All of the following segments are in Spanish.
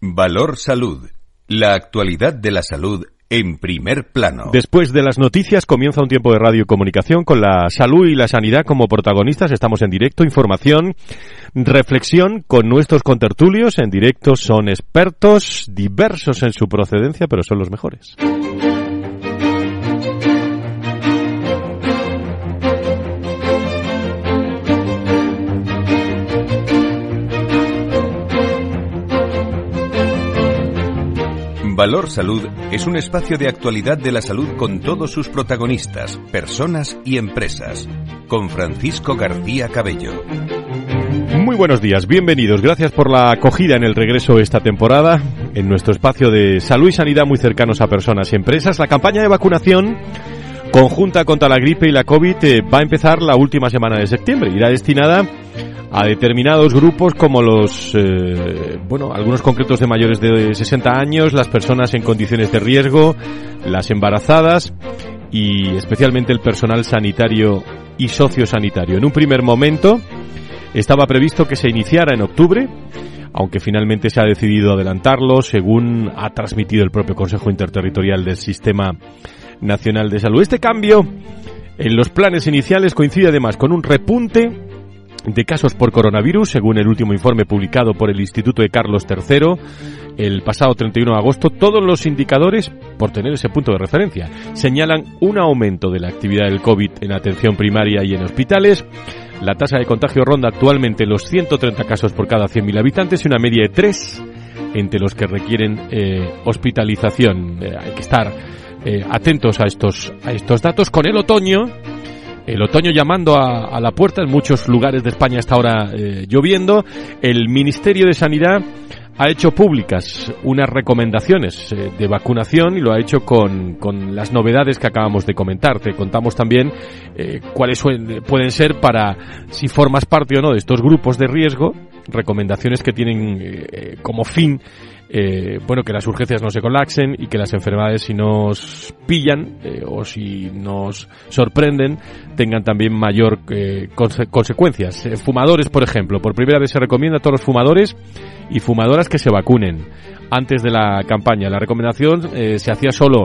Valor Salud. La actualidad de la salud en primer plano. Después de las noticias comienza un tiempo de radio y comunicación con la salud y la sanidad como protagonistas. Estamos en directo, información, reflexión con nuestros contertulios. En directo son expertos diversos en su procedencia, pero son los mejores. Valor Salud es un espacio de actualidad de la salud con todos sus protagonistas, personas y empresas. Con Francisco García Cabello. Muy buenos días, bienvenidos. Gracias por la acogida en el regreso esta temporada en nuestro espacio de salud y sanidad muy cercanos a personas y empresas. La campaña de vacunación conjunta contra la gripe y la COVID eh, va a empezar la última semana de septiembre. Irá destinada a determinados grupos como los, eh, bueno, algunos concretos de mayores de 60 años, las personas en condiciones de riesgo, las embarazadas y especialmente el personal sanitario y sociosanitario. En un primer momento estaba previsto que se iniciara en octubre, aunque finalmente se ha decidido adelantarlo según ha transmitido el propio Consejo Interterritorial del Sistema Nacional de Salud. Este cambio en los planes iniciales coincide además con un repunte de casos por coronavirus, según el último informe publicado por el Instituto de Carlos III el pasado 31 de agosto, todos los indicadores, por tener ese punto de referencia, señalan un aumento de la actividad del COVID en atención primaria y en hospitales. La tasa de contagio ronda actualmente los 130 casos por cada 100.000 habitantes y una media de 3 entre los que requieren eh, hospitalización. Eh, hay que estar eh, atentos a estos, a estos datos. Con el otoño, el otoño llamando a, la puerta, en muchos lugares de España está ahora eh, lloviendo. El Ministerio de Sanidad ha hecho públicas unas recomendaciones eh, de vacunación y lo ha hecho con, con, las novedades que acabamos de comentar. Te contamos también eh, cuáles pueden ser para, si formas parte o no de estos grupos de riesgo, recomendaciones que tienen como fin eh, bueno, que las urgencias no se colapsen y que las enfermedades si nos pillan eh, o si nos sorprenden tengan también mayor eh, consecuencias. Eh, fumadores, por ejemplo, por primera vez se recomienda a todos los fumadores y fumadoras que se vacunen antes de la campaña. La recomendación se hacía solo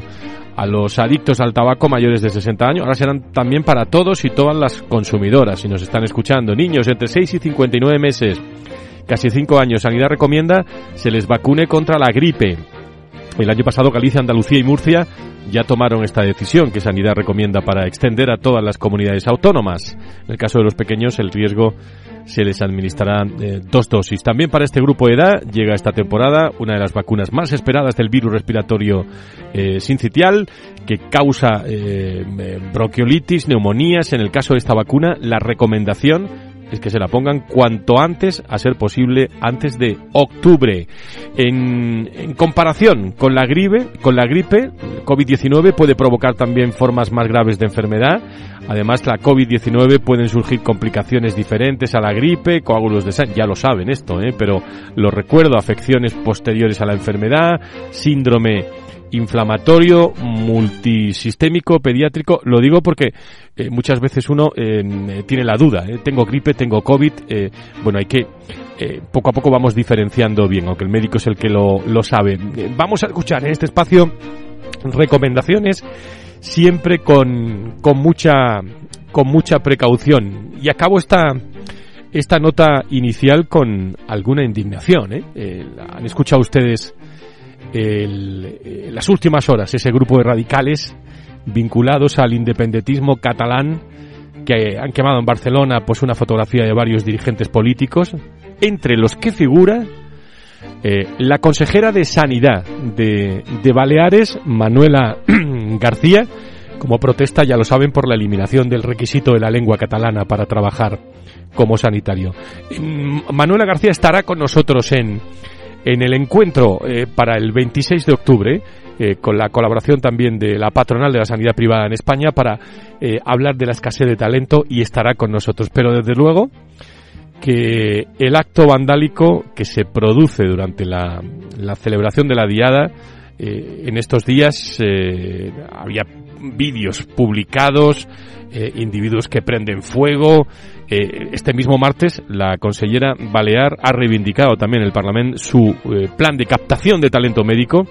a los adictos al tabaco mayores de 60 años, ahora serán también para todos y todas las consumidoras, si nos están escuchando, niños entre 6 y 59 meses casi cinco años. Sanidad recomienda se les vacune contra la gripe. El año pasado Galicia, Andalucía y Murcia ya tomaron esta decisión que Sanidad recomienda para extender a todas las comunidades autónomas. En el caso de los pequeños, el riesgo se les administrará eh, dos dosis. También para este grupo de edad llega esta temporada una de las vacunas más esperadas del virus respiratorio eh, sincitial que causa eh, bronquiolitis, neumonías. En el caso de esta vacuna, la recomendación es que se la pongan cuanto antes, a ser posible, antes de octubre. En, comparación con la gripe, con la gripe, COVID-19 puede provocar también formas más graves de enfermedad. Además, la COVID-19 pueden surgir complicaciones diferentes a la gripe, coágulos de sangre, ya lo saben esto, ¿eh? pero lo recuerdo, afecciones posteriores a la enfermedad, síndrome inflamatorio, multisistémico, pediátrico. Lo digo porque eh, muchas veces uno eh, tiene la duda. ¿eh? Tengo gripe, tengo COVID. bueno, hay que poco a poco vamos diferenciando bien, aunque el médico es el que lo, lo sabe. vamos a escuchar en este espacio recomendaciones siempre con, con mucha con mucha precaución. Y acabo esta esta nota inicial con alguna indignación. han escuchado ustedes el, eh, las últimas horas ese grupo de radicales vinculados al independentismo catalán que han quemado en Barcelona pues una fotografía de varios dirigentes políticos entre los que figura eh, la consejera de Sanidad de, de Baleares, Manuela García, como protesta, ya lo saben, por la eliminación del requisito de la lengua catalana para trabajar como sanitario. Mm, Manuela García estará con nosotros en, en el encuentro eh, para el 26 de octubre, eh, con la colaboración también de la patronal de la sanidad privada en España, para eh, hablar de la escasez de talento y estará con nosotros. Pero desde luego que el acto vandálico que se produce durante la, la celebración de la diada en estos días había vídeos publicados, eh, individuos que prenden fuego. Eh, este mismo martes, la consellera Balear ha reivindicado también en el Parlamento su plan de captación de talento médico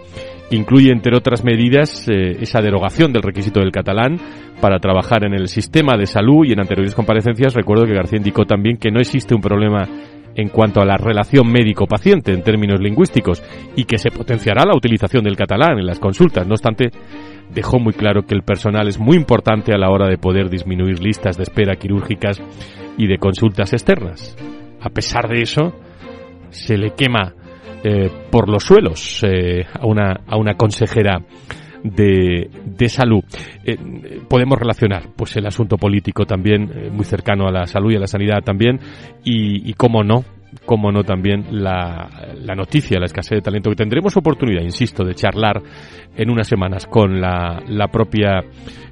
incluye, entre otras medidas, esa derogación del requisito del catalán para trabajar en el sistema de salud y en anteriores comparecencias recuerdo que García indicó también que no existe un problema en cuanto a la relación médico-paciente en términos lingüísticos y que se potenciará la utilización del catalán en las consultas. No obstante, dejó muy claro que el personal es muy importante a la hora de poder disminuir listas de espera quirúrgicas y de consultas externas. A pesar de eso, se le quema eh, por los suelos eh, a, una, a una consejera de, de salud. Eh, podemos relacionar pues el asunto político también, muy cercano a la salud y a la sanidad también, y cómo no, cómo no también la, la, noticia, la escasez de talento, que tendremos oportunidad, insisto, de charlar en unas semanas con la, la propia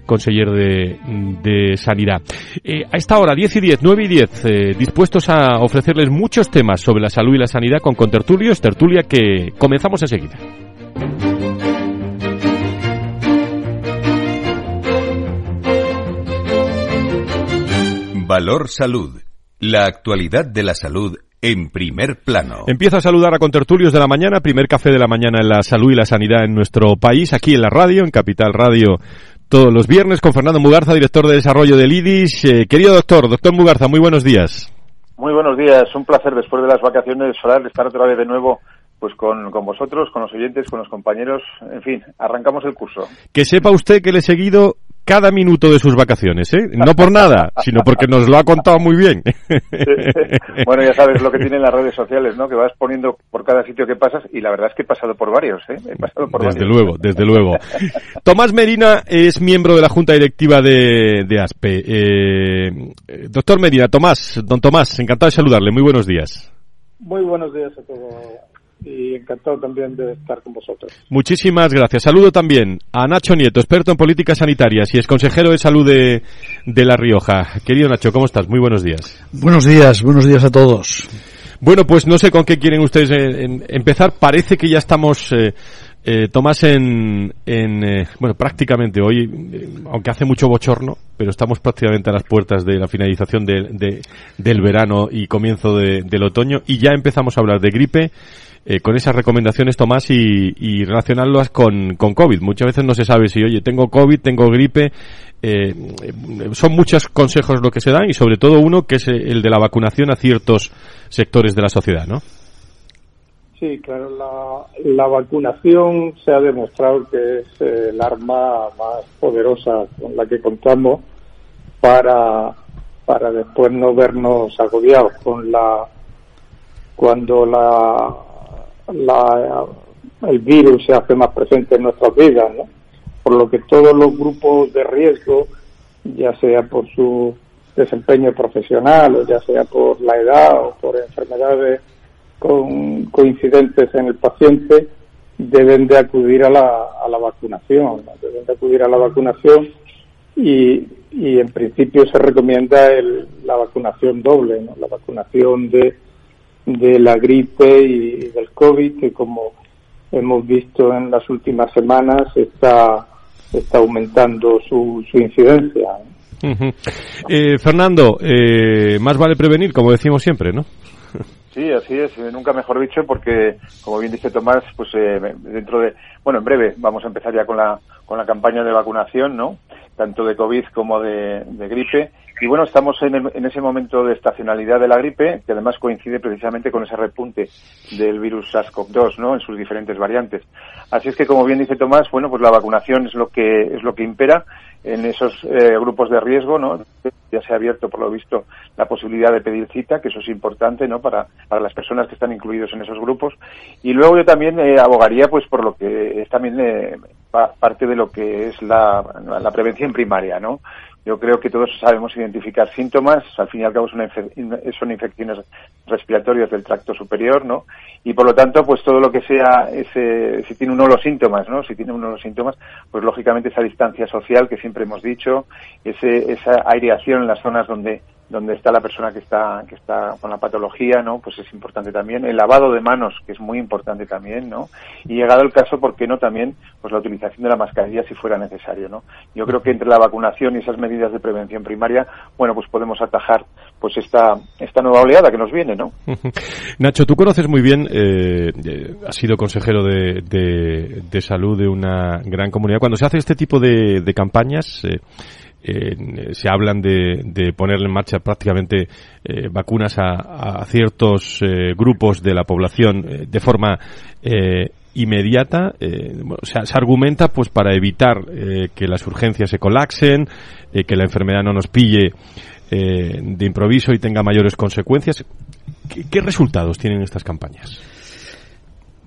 conseller de, de Sanidad. Eh, a esta hora, 10 y 10, 9 y 10, eh, dispuestos a ofrecerles muchos temas sobre la salud y la sanidad con contertulios, tertulia que comenzamos enseguida. Valor Salud. La actualidad de la salud en primer plano. Empiezo a saludar a contertulios de la mañana, primer café de la mañana en la salud y la sanidad en nuestro país, aquí en la radio, en Capital Radio, todos los viernes con Fernando Mugarza, director de desarrollo del IDIS. Eh, querido doctor, doctor Mugarza, muy buenos días. Muy buenos días, un placer después de las vacaciones estar otra vez de nuevo pues con, con, vosotros, con los oyentes, con los compañeros, en fin, arrancamos el curso. Que sepa usted que le he seguido cada minuto de sus vacaciones, ¿eh? No por nada, sino porque nos lo ha contado muy bien. bueno, ya sabes lo que tienen las redes sociales, ¿no? Que vas poniendo por cada sitio que pasas y la verdad es que he pasado por varios, ¿eh? He pasado por desde luego, desde luego. Tomás Medina es miembro de la Junta Directiva de, de ASPE. Eh, doctor Medina, Tomás, don Tomás, encantado de saludarle. Muy buenos días. Muy buenos días a todos y encantado también de estar con vosotros. Muchísimas gracias. Saludo también a Nacho Nieto, experto en políticas sanitarias y es consejero de salud de, de La Rioja. Querido Nacho, ¿cómo estás? Muy buenos días. Buenos días, buenos días a todos. Bueno, pues no sé con qué quieren ustedes eh, en, empezar. Parece que ya estamos, eh, eh, Tomás, en, en eh, bueno, prácticamente hoy, eh, aunque hace mucho bochorno, pero estamos prácticamente a las puertas de la finalización de, de, del verano y comienzo de, del otoño y ya empezamos a hablar de gripe eh, con esas recomendaciones, Tomás, y, relacionarlas con, con COVID. Muchas veces no se sabe si, oye, tengo COVID, tengo gripe. Eh, son muchos consejos lo que se dan y sobre todo uno que es el de la vacunación a ciertos sectores de la sociedad, ¿no? Sí, claro, la, la vacunación se ha demostrado que es el arma más poderosa con la que contamos para, para después no vernos agobiados con la cuando la la, el virus se hace más presente en nuestras vidas, ¿no? Por lo que todos los grupos de riesgo, ya sea por su desempeño profesional o ya sea por la edad o por enfermedades con, coincidentes en el paciente, deben de acudir a la, a la vacunación, deben de acudir a la vacunación y, y en principio se recomienda el, la vacunación doble, la vacunación de de la gripe y del COVID, que como hemos visto en las últimas semanas está, está aumentando su, su incidencia. eh, Fernando, eh, más vale prevenir, como decimos siempre, ¿no? Sí, así es, nunca mejor dicho, porque como bien dice Tomás, pues eh, dentro de, bueno, en breve vamos a empezar ya con la con la campaña de vacunación, ¿no? Tanto de COVID como de, de gripe y bueno, estamos en, ese momento de estacionalidad de la gripe, que además coincide precisamente con ese repunte del virus SARS-CoV-2, ¿no? En sus diferentes variantes. Así es que, como bien dice Tomás, bueno, pues la vacunación es lo que es lo que impera en esos eh, grupos de riesgo, ¿no? Ya se ha abierto, por lo visto, la posibilidad de pedir cita, que eso es importante, ¿no? Para, para las personas que están incluidos en esos grupos. Y luego yo también eh, abogaría, pues, por lo que es también eh, parte de lo que es la, la prevención primaria, ¿no? Yo creo que todos sabemos identificar síntomas, al fin y al cabo son, infecciones respiratorias del tracto superior, ¿no? Y por lo tanto, pues todo lo que sea, ese, si tiene uno los síntomas, ¿no? Si tiene uno los síntomas, pues lógicamente esa distancia social que siempre hemos dicho, ese, esa aireación en las zonas donde donde está la persona que está que está con la patología, ¿no? Pues es importante también el lavado de manos, que es muy importante también, ¿no? Y llegado el caso, ¿por qué no también pues la utilización de la mascarilla si fuera necesario, ¿no? Yo creo que entre la vacunación y esas medidas de prevención primaria, bueno, pues podemos atajar pues esta esta nueva oleada que nos viene, ¿no? Nacho, tú conoces muy bien, eh, has sido consejero de, de, salud de una gran comunidad. Cuando se hace este tipo de, de campañas, eh, eh, se hablan de, de, poner en marcha prácticamente eh, vacunas a, ciertos eh, grupos de la población de forma inmediata se, argumenta pues para evitar que las urgencias se colapsen que la enfermedad no nos pille de improviso y tenga mayores consecuencias ¿Qué, ¿Qué, resultados tienen estas campañas?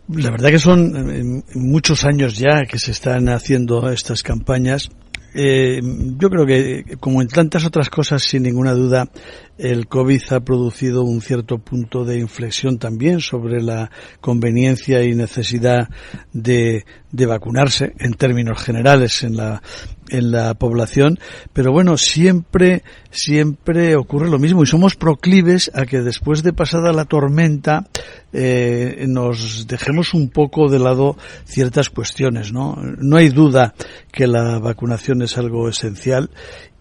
La verdad que son muchos años ya que se están haciendo estas campañas eh, yo creo que, como en tantas otras cosas, sin ninguna duda, el COVID ha producido un cierto punto de inflexión también sobre la conveniencia y necesidad de, de vacunarse en términos generales en la, en la población, pero bueno, siempre, siempre ocurre lo mismo y somos proclives a que después de pasada la tormenta eh, nos dejemos un poco de lado ciertas cuestiones, ¿no? No hay duda que la vacunación es algo esencial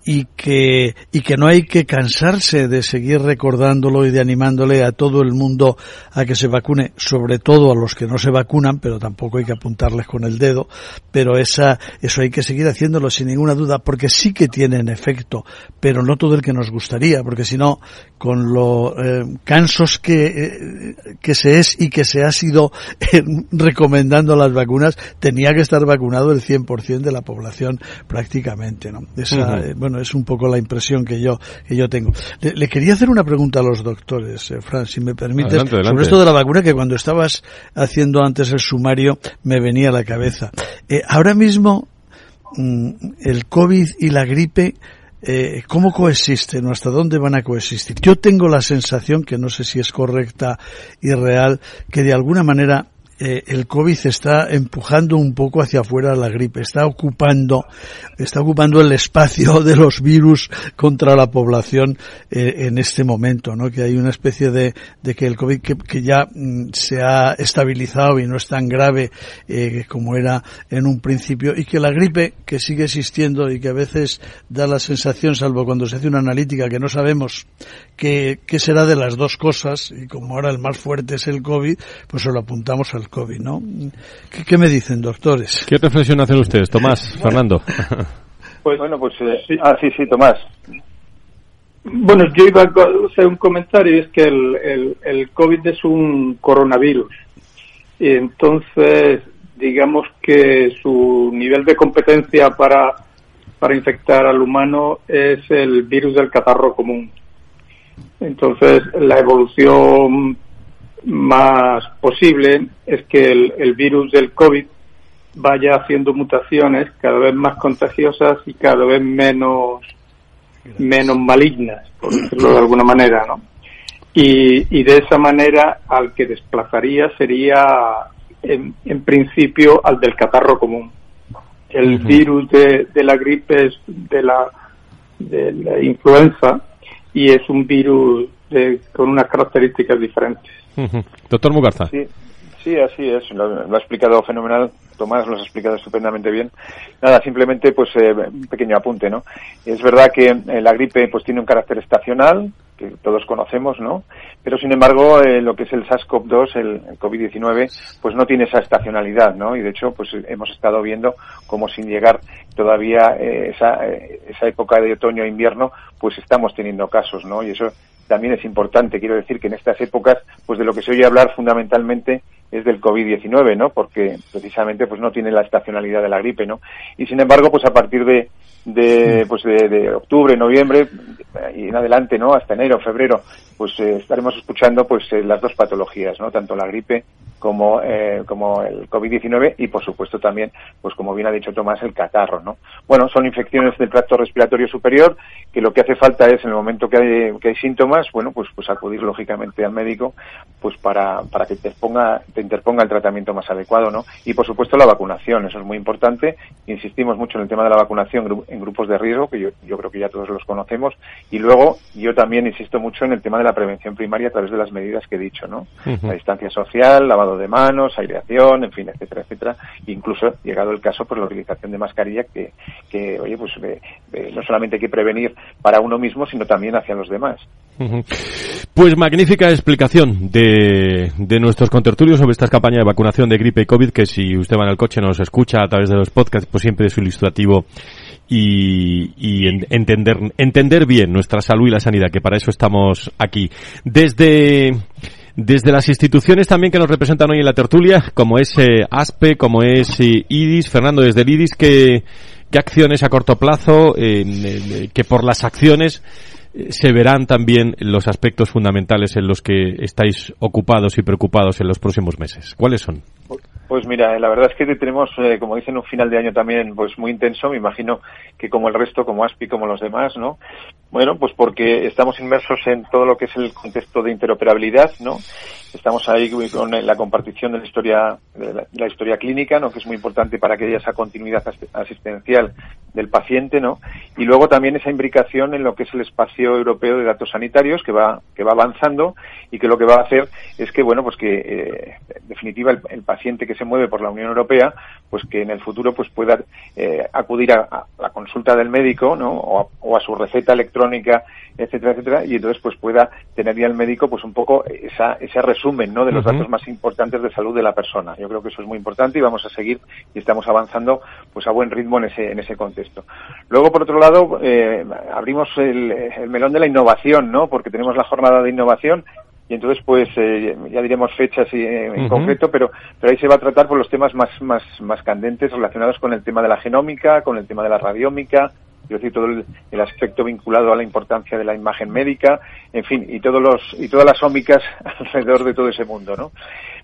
y que, y que no hay que cansarse de seguir recordándolo y de animándole a todo el mundo a que se vacune, sobre todo a los que no se vacunan, pero tampoco hay que apuntarles con el dedo, pero esa, eso hay que seguir haciéndolo sin ninguna duda, porque sí que tienen efecto, pero no todo el que nos gustaría, porque si no, con lo eh, cansos que, eh, que se es y que se ha sido eh, recomendando las vacunas, tenía que estar vacunado el 100% de la población prácticamente, ¿no? Esa, uh -huh. bueno, es un poco la impresión que yo que yo tengo. Le, le quería hacer una pregunta a los doctores, eh, Fran, si me permites, adelante, adelante. sobre esto de la vacuna que cuando estabas haciendo antes el sumario me venía a la cabeza. Eh, ahora mismo mm, el COVID y la gripe eh, ¿cómo coexisten o hasta dónde van a coexistir? Yo tengo la sensación, que no sé si es correcta y real, que de alguna manera eh, el COVID está empujando un poco hacia afuera la gripe, está ocupando, está ocupando el espacio de los virus contra la población eh, en este momento, ¿no? Que hay una especie de, de que el COVID que, que ya mm, se ha estabilizado y no es tan grave eh, como era en un principio y que la gripe que sigue existiendo y que a veces da la sensación, salvo cuando se hace una analítica que no sabemos qué, qué será de las dos cosas y como ahora el más fuerte es el COVID, pues se lo apuntamos al COVID, ¿no? ¿Qué, qué me dicen, doctores? ¿Qué reflexión hacen ustedes, Tomás, Fernando? Pues bueno, pues eh, sí. ah, sí, sí, Tomás. Bueno, yo iba a hacer un comentario, es que el, el, el COVID es un coronavirus. Y entonces, digamos que su nivel de competencia para, para infectar al humano es el virus del catarro común. Entonces, la evolución más posible es que el, el, virus del COVID vaya haciendo mutaciones cada vez más contagiosas y cada vez menos menos malignas, por decirlo de alguna manera, ¿no? Y, y de esa manera al que desplazaría sería en, en principio al del catarro común. El uh -huh. virus de, de, la gripe es de la, de la influenza y es un virus de, con unas características diferentes. Doctor Mugarza. Sí, sí, así es. Lo, ha explicado fenomenal. Tomás lo ha explicado estupendamente bien. Nada, simplemente pues eh, un pequeño apunte, ¿no? Es verdad que eh, la gripe pues tiene un carácter estacional, que todos conocemos, ¿no? Pero sin embargo, eh, lo que es el SARS-CoV-2, el, el COVID-19, pues no tiene esa estacionalidad, ¿no? Y de hecho, pues hemos estado viendo como sin llegar todavía eh, esa, eh, esa época de otoño-invierno, pues estamos teniendo casos, ¿no? Y eso también es importante. Quiero decir que en estas épocas, pues de lo que se oye hablar fundamentalmente es del COVID-19, ¿no? Porque precisamente pues no tiene la estacionalidad de la gripe, ¿no? Y sin embargo, pues a partir de, de pues de, de octubre, noviembre y en adelante, ¿no? Hasta enero, febrero, pues eh, estaremos escuchando pues eh, las dos patologías, ¿no? Tanto la gripe como, eh, como el COVID-19 y, por supuesto, también, pues como bien ha dicho Tomás, el catarro, ¿no? Bueno, son infecciones del tracto respiratorio superior que lo que hace falta es, en el momento que hay, que hay síntomas, bueno, pues, pues acudir lógicamente al médico, pues para, para que te ponga, te interponga el tratamiento más adecuado, ¿no? Y, por supuesto, la vacunación, eso es muy importante. Insistimos mucho en el tema de la vacunación en grupos de riesgo, que yo, yo creo que ya todos los conocemos. Y luego, yo también insisto mucho en el tema de la prevención primaria a través de las medidas que he dicho, ¿no? La distancia social, lavado de manos, aireación, en fin, etcétera, etcétera. Incluso, llegado el caso, pues la utilización de mascarilla que, que oye, pues no solamente hay que prevenir para uno mismo, sino también hacia los demás. Pues magnífica explicación de, de nuestros contertulios sobre esta campaña de vacunación de gripe y COVID, que si usted va en el coche nos escucha a través de los podcasts, pues siempre es ilustrativo y, y entender, entender bien nuestra salud y la sanidad, que para eso estamos aquí. Desde desde las instituciones también que nos representan hoy en la tertulia, como es eh, ASPE, como es eh, IDIS, Fernando, desde el IDIS, ¿qué, qué acciones a corto plazo, que por las acciones eh, se verán también los aspectos fundamentales en los que estáis ocupados y preocupados en los próximos meses? ¿Cuáles son? Pues mira, la verdad es que tenemos, como dicen, un final de año también pues muy intenso. Me imagino que como el resto, como ASPI, como los demás, ¿no? Bueno, pues porque estamos inmersos en todo lo que es el contexto de interoperabilidad, ¿no? Estamos ahí con la compartición de la historia, de la, historia clínica, ¿no? Que es muy importante para que haya esa continuidad asistencial del paciente, ¿no? Y luego también esa imbricación en lo que es el espacio europeo de datos sanitarios que va, que va avanzando y que lo que va a hacer es que, bueno, pues que, eh, en definitiva, el, paciente que se mueve por la Unión Europea, pues que en el futuro, pues pueda eh, acudir a, la consulta del médico, ¿no? o a su receta electrónica etcétera, etcétera, y entonces pues pueda tener ya el médico pues un poco esa, ese resumen, ¿no? De los datos más importantes de salud de la persona. Yo creo que eso es muy importante y vamos a seguir y estamos avanzando pues a buen ritmo en ese, en ese contexto. Luego, por otro lado, eh, abrimos el, el melón de la innovación, ¿no? Porque tenemos la jornada de innovación y entonces pues eh, ya diremos fechas en concreto pero pero ahí se va a tratar por los temas más más más candentes relacionados con el tema de la genómica con el tema de la radiómica quiero decir todo el, aspecto vinculado a la importancia de la imagen médica, en fin, y todos los y todas las ómicas alrededor de todo ese mundo, ¿no?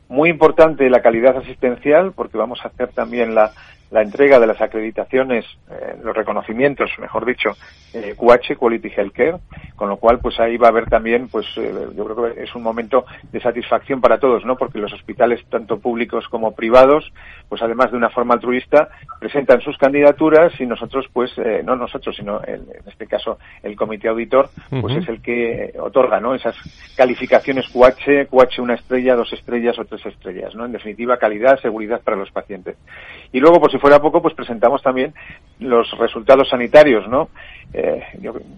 Muy importante la calidad asistencial, porque vamos a hacer también la, la entrega de las acreditaciones, eh, los reconocimientos, mejor dicho, eh, QH, Quality Healthcare, con lo cual pues ahí va a haber también, pues eh, yo creo que es un momento de satisfacción para todos, ¿no? Porque los hospitales, tanto públicos como privados, pues además de una forma altruista, presentan sus candidaturas y nosotros, pues, eh, no nosotros, sino en este caso el comité auditor, pues es el que otorga, ¿no? Esas calificaciones QH, QH una estrella, dos estrellas o tres estrellas, ¿no? En definitiva, calidad, seguridad para los pacientes. Y luego, por si fuera poco, pues presentamos también los resultados sanitarios, ¿no? Eh,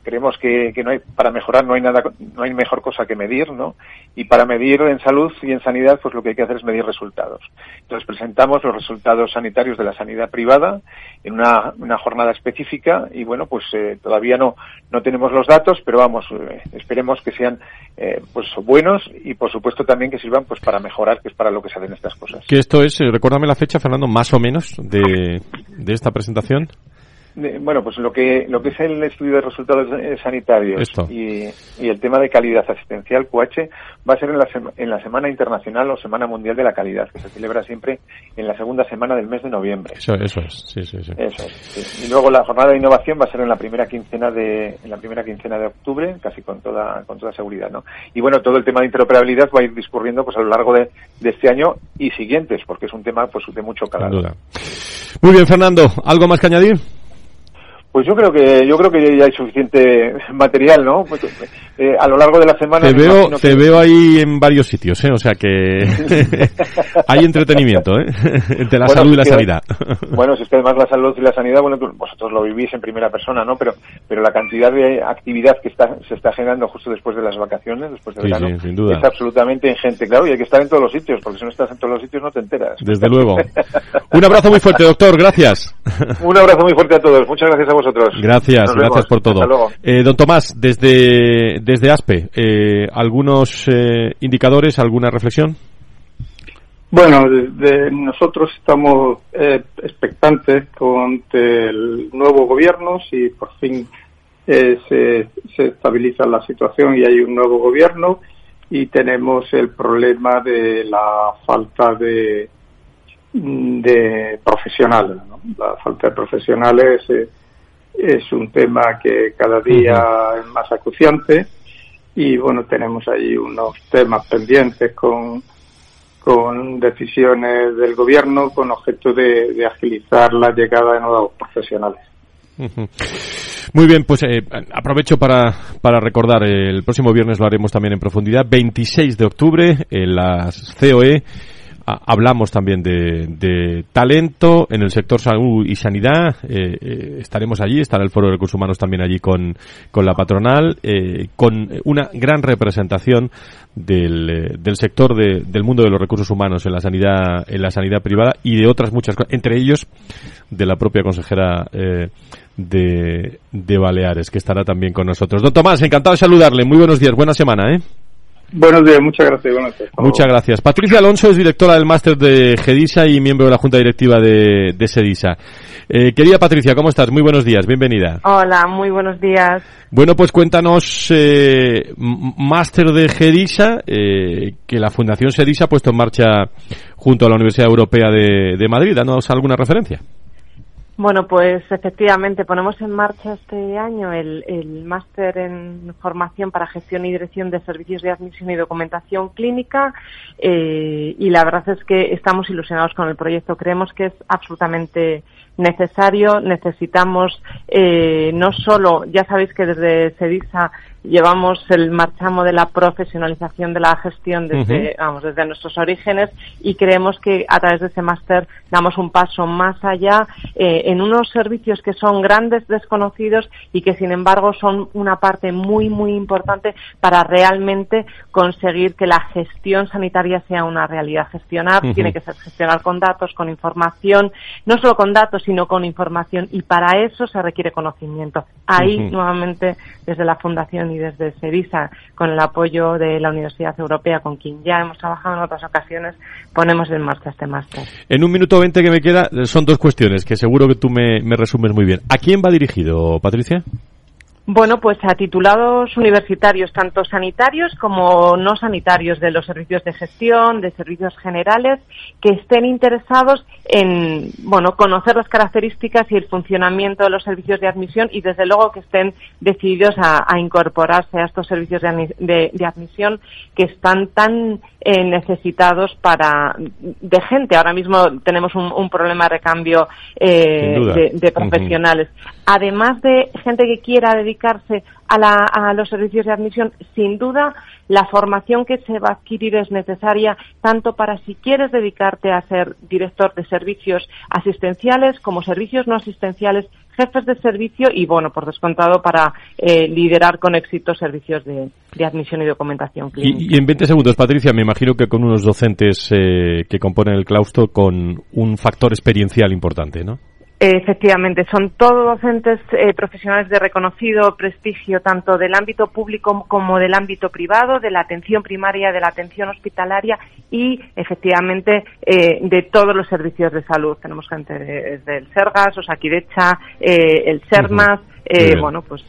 creemos que, que, no hay, para mejorar no hay nada, no hay mejor cosa que medir, ¿no? Y para medir en salud y en sanidad, pues lo que hay que hacer es medir resultados. Entonces presentamos los resultados sanitarios de la sanidad privada en una, una jornada específica y bueno, pues eh, todavía no, no tenemos los datos, pero vamos, eh, esperemos que sean eh, pues buenos y por supuesto también que sirvan pues para mejorar, que es para lo que se hacen estas cosas. Que esto es, eh, recuérdame la fecha, Fernando, más o menos de, de esta presentación bueno, pues lo que lo que es el estudio de resultados sanitarios y, y, el tema de calidad asistencial QH va a ser en la, en la Semana Internacional o Semana Mundial de la Calidad, que se celebra siempre en la segunda semana del mes de noviembre. Eso, eso es, sí, sí, sí. Eso es, Y luego la jornada de innovación va a ser en la primera quincena de en la primera quincena de octubre, casi con toda con toda seguridad, ¿no? Y bueno, todo el tema de interoperabilidad va a ir discurriendo pues a lo largo de, de este año y siguientes, porque es un tema pues de mucho calado. Muy bien, Fernando, ¿algo más que añadir? Pues yo creo que yo creo que ya hay suficiente material, ¿no? Pues, eh, a lo largo de la semana. Te veo, te veo ahí en varios sitios, ¿eh? O sea que hay entretenimiento, ¿eh? Entre la salud y la sanidad. bueno, si es que además la salud y la sanidad, bueno, vosotros lo vivís en primera persona, ¿no? Pero, pero la cantidad de actividad que está, se está generando justo después de las vacaciones, después del verano, sin duda. es absolutamente ingente, claro, y hay que estar en todos los sitios, porque si no estás en todos los sitios no te enteras. Desde luego. Un abrazo muy fuerte, doctor, gracias. Un abrazo muy fuerte a todos, muchas gracias a vosotros. Gracias, gracias por todo. Eh, don Tomás, desde, desde ASPE, eh, ¿algunos eh, indicadores, alguna reflexión? Bueno, nosotros estamos eh, expectantes con el nuevo gobierno, si por fin se, se estabiliza la situación y hay un nuevo gobierno, y tenemos el problema de la falta de, de profesionales. La falta de profesionales eh, es un tema que cada día es más acuciante y bueno, tenemos ahí unos temas pendientes con, con decisiones del gobierno con objeto de, agilizar la llegada de nuevos profesionales. Muy bien, pues eh, aprovecho para, para recordar, eh, el próximo viernes lo haremos también en profundidad, 26 de octubre en las COE hablamos también de, talento en el sector salud y sanidad. Eh, eh, estaremos allí, estará el Foro de Recursos Humanos también allí con, con la patronal, eh, con una gran representación del, del sector del mundo de los recursos humanos en la sanidad en la sanidad privada y de otras muchas cosas, entre ellos de la propia consejera de, de Baleares, que estará también con nosotros. Don Tomás, encantado de saludarle. Muy buenos días, buena semana, ¿eh? Buenos días, muchas gracias. Muchas gracias. Patricia Alonso es directora del máster de GEDISA y miembro de la Junta Directiva de, de SEDISA. Eh, querida Patricia, ¿cómo estás? Muy buenos días, bienvenida. Hola, muy buenos días. Bueno, pues cuéntanos, eh, máster de GEDISA, eh, que la Fundación SEDISA ha puesto en marcha junto a la Universidad Europea de, de Madrid. Danos alguna referencia. Bueno, pues efectivamente ponemos en marcha este año el, máster en formación para gestión y dirección de servicios de admisión y documentación clínica eh, y la verdad es que estamos ilusionados con el proyecto. Creemos que es absolutamente necesario. Necesitamos eh, no solo, ya sabéis que desde CEDISA llevamos el marchamo de la profesionalización de la gestión desde, vamos, desde nuestros orígenes y creemos que a través de ese máster damos un paso más allá eh, en unos servicios que son grandes desconocidos y que sin embargo son una parte muy muy importante para realmente conseguir que la gestión sanitaria sea una realidad. Gestionar tiene que ser gestionar con datos, con información, no solo con datos sino con información y para eso se requiere conocimiento. Ahí nuevamente desde la Fundación y desde CERISA, con el apoyo de la Universidad Europea, con quien ya hemos trabajado en otras ocasiones, ponemos en marcha este máster. En un minuto veinte que me queda, son dos cuestiones que seguro que tú me, me resumes muy bien. ¿A quién va dirigido, Patricia? Bueno, pues a titulados universitarios, tanto sanitarios como no sanitarios, de los servicios de gestión, de servicios generales, que estén interesados en, bueno, conocer las características y el funcionamiento de los servicios de admisión y, desde luego, que estén decididos a, incorporarse a estos servicios de, admisión que están tan eh, necesitados para de gente. Ahora mismo tenemos un, problema de recambio eh, de, profesionales. Además de gente que quiera dedicar a, los servicios de admisión, sin duda la formación que se va a adquirir es necesaria tanto para si quieres dedicarte a ser director de servicios asistenciales como servicios no asistenciales, jefes de servicio y, bueno, por descontado, para eh, liderar con éxito servicios de, admisión y documentación clínica. Y, en 20 segundos, Patricia, me imagino que con unos docentes eh, que componen el claustro con un factor experiencial importante, ¿no? Efectivamente, son todos docentes eh, profesionales de reconocido prestigio, tanto del ámbito público como del ámbito privado, de la atención primaria, de la atención hospitalaria y, efectivamente, eh, de todos los servicios de salud. Tenemos gente desde el SERGAS, Osakidecha, eh, el SERMAS, bueno, pues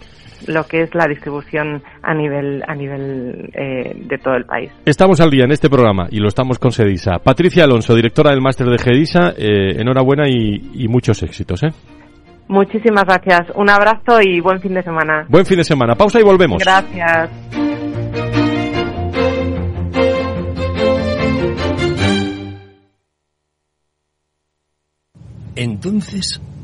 lo que es la distribución a nivel a nivel eh, de todo el país. Estamos al día en este programa y lo estamos con Sedisa. Patricia Alonso, directora del máster de Gedisa, eh, enhorabuena y, muchos éxitos. ¿eh? Muchísimas gracias. Un abrazo y buen fin de semana. Buen fin de semana. Pausa y volvemos. Gracias. Entonces,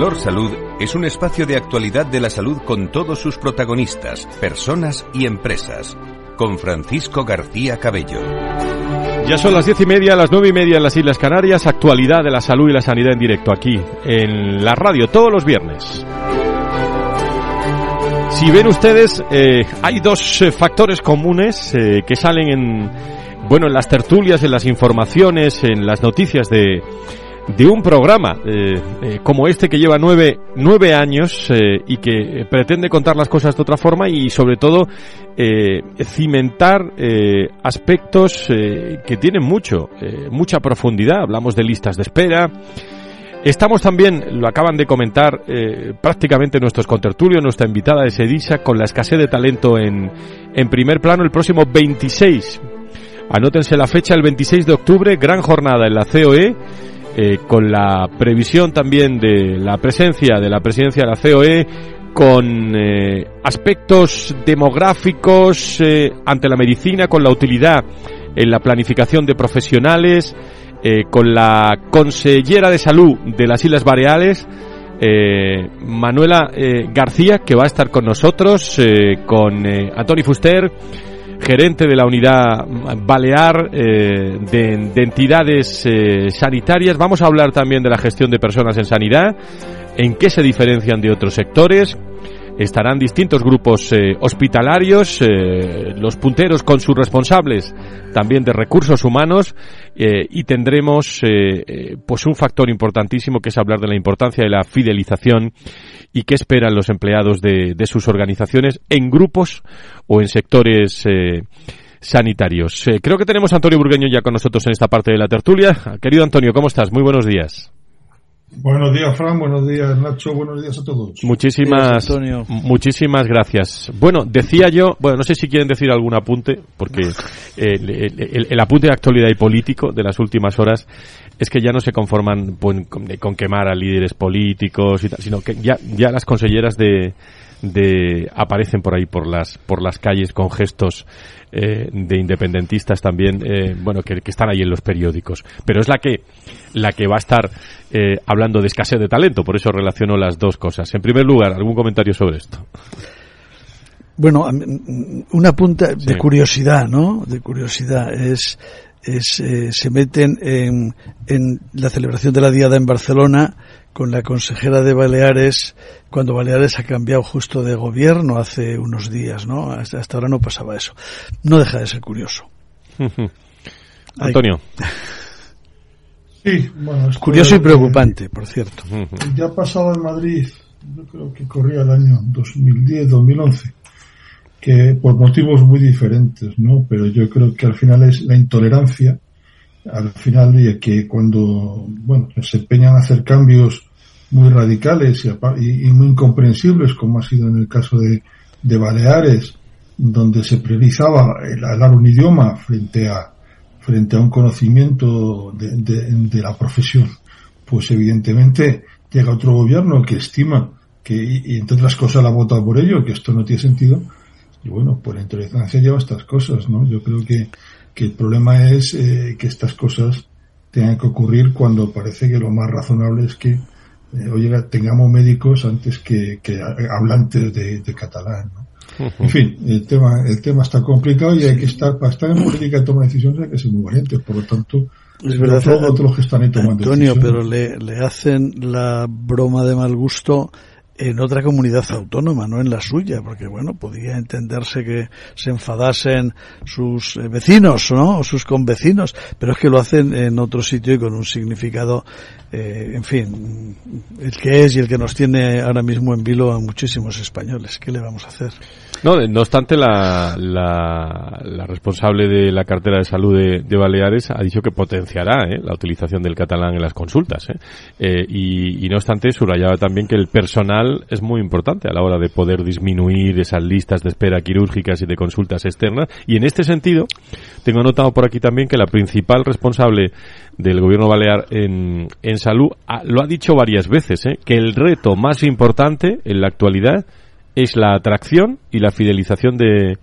Valor Salud es un espacio de actualidad de la salud con todos sus protagonistas, personas y empresas. Con Francisco García Cabello. Ya son las diez y media, las nueve y media en las Islas Canarias, actualidad de la salud y la sanidad en directo aquí, en la radio, todos los viernes. Si ven ustedes, eh, hay dos eh, factores comunes eh, que salen en, bueno, en las tertulias, en las informaciones, en las noticias de, de un programa eh, eh, como este que lleva nueve, nueve años eh, y que pretende contar las cosas de otra forma y sobre todo cimentar aspectos que tienen mucho, mucha profundidad. Hablamos de listas de espera. Estamos también, lo acaban de comentar prácticamente nuestros contertulios, nuestra invitada de Sedisa, con la escasez de talento en, en primer plano el próximo 26. Anótense la fecha, el 26 de octubre, gran jornada en la COE eh, con la previsión también de la presencia de la presidencia de la COE, con eh, aspectos demográficos eh, ante la medicina, con la utilidad en la planificación de profesionales, con la consellera de salud de las Islas Baleares, Manuela García, que va a estar con nosotros, con Antonio Fuster, gerente de la unidad balear eh, de, entidades eh, sanitarias. Vamos a hablar también de la gestión de personas en sanidad, en qué se diferencian de otros sectores. Estarán distintos grupos eh, hospitalarios, los punteros con sus responsables también de recursos humanos y tendremos pues un factor importantísimo que es hablar de la importancia de la fidelización y qué esperan los empleados de, de sus organizaciones en grupos o en sectores eh, sanitarios. Eh, creo que tenemos a Antonio Burgueño ya con nosotros en esta parte de la tertulia. Querido Antonio, ¿cómo estás? Muy buenos días. Buenos días, Fran. Buenos días, Nacho. Buenos días a todos. Muchísimas, muchísimas gracias. Bueno, decía yo, bueno, no sé si quieren decir algún apunte, porque el, apunte de actualidad y político de las últimas horas es que ya no se conforman con, con quemar a líderes políticos y tal, sino que ya, ya las conselleras de, de aparecen por ahí por las por las calles con gestos eh, de independentistas también eh, bueno que, están ahí en los periódicos. Pero es la que la que va a estar eh, hablando de escasez de talento por eso relaciono las dos cosas. En primer lugar algún comentario sobre esto bueno una punta de curiosidad no de curiosidad es es, se meten en, en la celebración de la Diada en Barcelona con la consejera de Baleares cuando Baleares ha cambiado justo de gobierno hace unos días, ¿no? Hasta, ahora no pasaba eso. No deja de ser curioso. Antonio. Sí, bueno, curioso y preocupante, por cierto. Ya ha pasado en Madrid, yo creo que corría el año 2010-2011, que por motivos muy diferentes, ¿no? Pero yo creo que al final es la intolerancia al final de que cuando bueno se empeñan a hacer cambios muy radicales y, muy incomprensibles como ha sido en el caso de, de Baleares donde se priorizaba el hablar un idioma frente a frente a un conocimiento de, de, la profesión, pues evidentemente llega otro gobierno que estima que, y entre otras cosas la ha votado por ello, que esto no tiene sentido, y bueno, pues la intolerancia lleva estas cosas, ¿no? Yo creo que, que el problema es eh, que estas cosas tengan que ocurrir cuando parece que lo más razonable es que eh, oye, tengamos médicos antes que, que hablantes de, de catalán, ¿no? En fin, el tema, el tema está complicado y hay que estar, para estar en política y tomar decisiones hay que ser muy valientes, por lo tanto, es verdad, todos los que están ahí tomando Antonio, pero le, le hacen la broma de mal gusto en otra comunidad autónoma, no en la suya, porque bueno, podría entenderse que se enfadasen sus eh, vecinos, ¿no? O sus convecinos, pero es que lo hacen en otro sitio y con un significado, eh, en fin, el que es y el que nos tiene ahora mismo en vilo a muchísimos españoles. ¿Qué le vamos a hacer? No, no obstante, la, la, responsable de la cartera de salud de, Baleares ha dicho que potenciará ¿eh? la utilización del catalán en las consultas. ¿eh? Eh, y, y, no obstante, subrayaba también que el personal es muy importante a la hora de poder disminuir esas listas de espera quirúrgicas y de consultas externas. Y en este sentido, tengo notado por aquí también que la principal responsable del gobierno balear en, en salud lo ha dicho varias veces, que el reto más importante en la actualidad es la atracción y la fidelización de,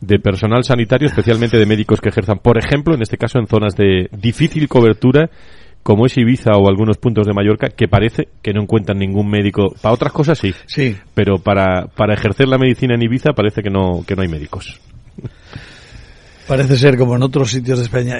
de personal sanitario, especialmente de médicos que ejerzan, por ejemplo, en este caso en zonas de difícil cobertura, como es Ibiza o algunos puntos de Mallorca, que parece que no encuentran ningún médico. Para otras cosas sí, sí. pero para, para ejercer la medicina en Ibiza parece que no, que no hay médicos. Parece ser como en otros sitios de España.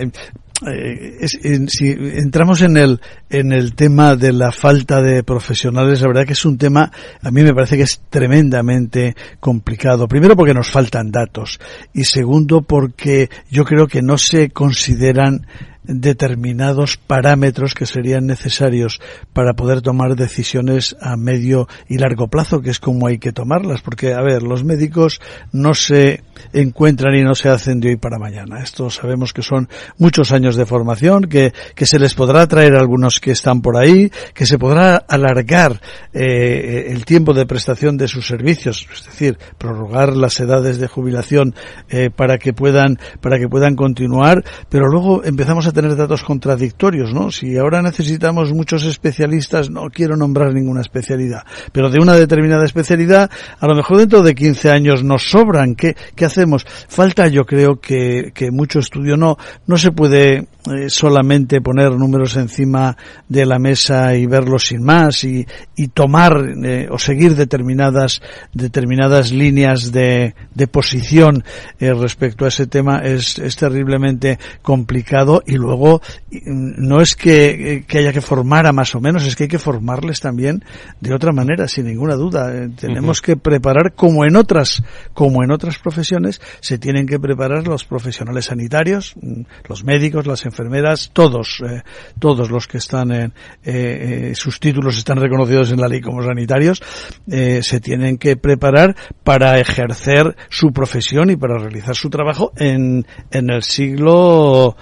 Eh, si entramos en el en el tema de la falta de profesionales, la verdad que es un tema, a mí me parece que es tremendamente complicado. Primero porque nos faltan datos y segundo porque yo creo que no se consideran determinados parámetros que serían necesarios para poder tomar decisiones a medio y largo plazo, que es como hay que tomarlas, porque, a ver, los médicos no se encuentran y no se hacen de hoy para mañana. Esto sabemos que son muchos años de formación, que, que se les podrá traer a algunos que están por ahí, que se podrá alargar eh, el tiempo de prestación de sus servicios, es decir, prorrogar las edades de jubilación eh, para que puedan para que puedan continuar, pero luego empezamos a tener datos contradictorios, ¿no? Si ahora necesitamos muchos especialistas, no quiero nombrar ninguna especialidad, pero de una determinada especialidad, a lo mejor dentro de 15 años nos sobran. ¿Qué, qué hacemos? Falta, yo creo que, que mucho estudio. No, no se puede eh, solamente poner números encima de la mesa y verlos sin más y, y tomar eh, o seguir determinadas determinadas líneas de, de posición eh, respecto a ese tema es, es terriblemente complicado y luego no es que, que, haya que formar a más o menos es que hay que formarles también de otra manera sin ninguna duda. Tenemos que preparar como en otras como en otras profesiones se tienen que preparar los profesionales sanitarios mm, los médicos las enfermeras, todos, eh, todos los que están en, eh, eh, sus títulos están reconocidos en la ley como sanitarios, se tienen que preparar para ejercer su profesión y para realizar su trabajo en, en el siglo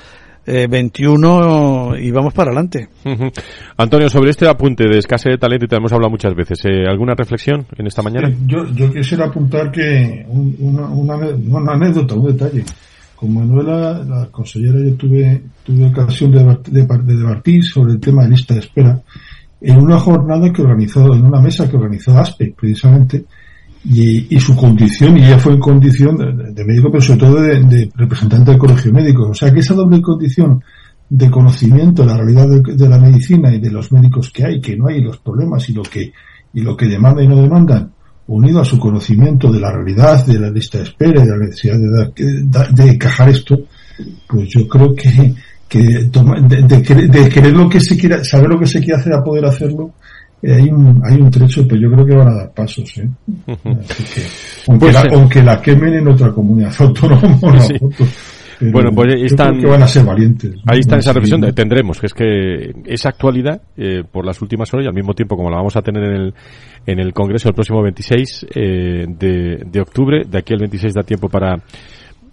21 y vamos para adelante. Antonio, sobre este apunte de escasez de talento, y te hemos hablado muchas veces, ¿alguna reflexión en esta mañana? yo, yo quisiera apuntar que una, una, anécdota, un detalle. Con Manuela, la consellera, yo tuve, tuve ocasión de, de, debatir sobre el tema de lista de espera en una jornada que organizó, en una mesa que organizó ASPE, precisamente, y, y su condición, y ella fue en condición de, médico, pero sobre todo de, representante del colegio médico. O sea que esa doble condición de conocimiento de la realidad de, la medicina y de los médicos que hay, que no hay, los problemas y lo que, y lo que demandan y no demandan, unido a su conocimiento de la realidad, de la lista de espera, de la necesidad de, de, encajar esto, pues yo creo que, que de, querer lo que se quiera, saber lo que se quiere hacer a poder hacerlo, eh, hay un, hay un trecho, pero yo creo que van a dar pasos, ¿eh? aunque, pues, la, eh, aunque la quemen en otra comunidad autónoma, bueno, pues ahí están, que van a ser valientes. Ahí está esa reflexión, tendremos, que es que esa actualidad, eh, por las últimas horas y al mismo tiempo como la vamos a tener en el, en el Congreso el próximo 26 eh, de, de octubre, de aquí al 26 da tiempo para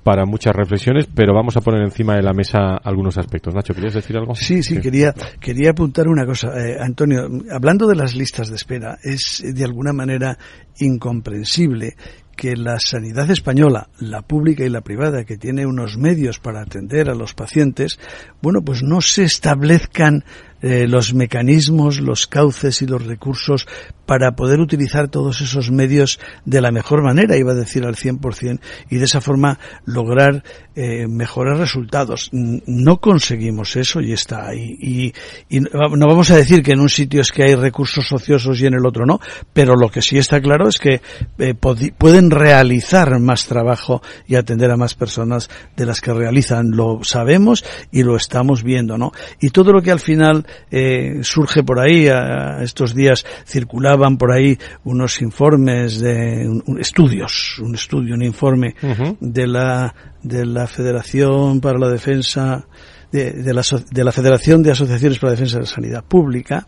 para muchas reflexiones, pero vamos a poner encima de la mesa algunos aspectos. Nacho, ¿querías decir algo? Sí, sí, quería, quería apuntar una cosa. Eh, Antonio, hablando de las listas de espera, es de alguna manera incomprensible que la sanidad española, la pública y la privada, que tiene unos medios para atender a los pacientes, bueno, pues no se establezcan eh, los mecanismos, los cauces y los recursos para poder utilizar todos esos medios de la mejor manera, iba a decir al 100%, y de esa forma lograr eh, mejores resultados. No conseguimos eso y está ahí. Y, no vamos a decir que en un sitio es que hay recursos ociosos y en el otro no, pero lo que sí está claro es que eh, pueden realizar más trabajo y atender a más personas de las que realizan. Lo sabemos y lo estamos viendo, ¿no? Y todo lo que al final eh, surge por ahí, a estos días circulaban por ahí unos informes de estudios, un estudio, un informe de la de la Federación para la Defensa de, la, de la Federación de Asociaciones para la Defensa de la Sanidad Pública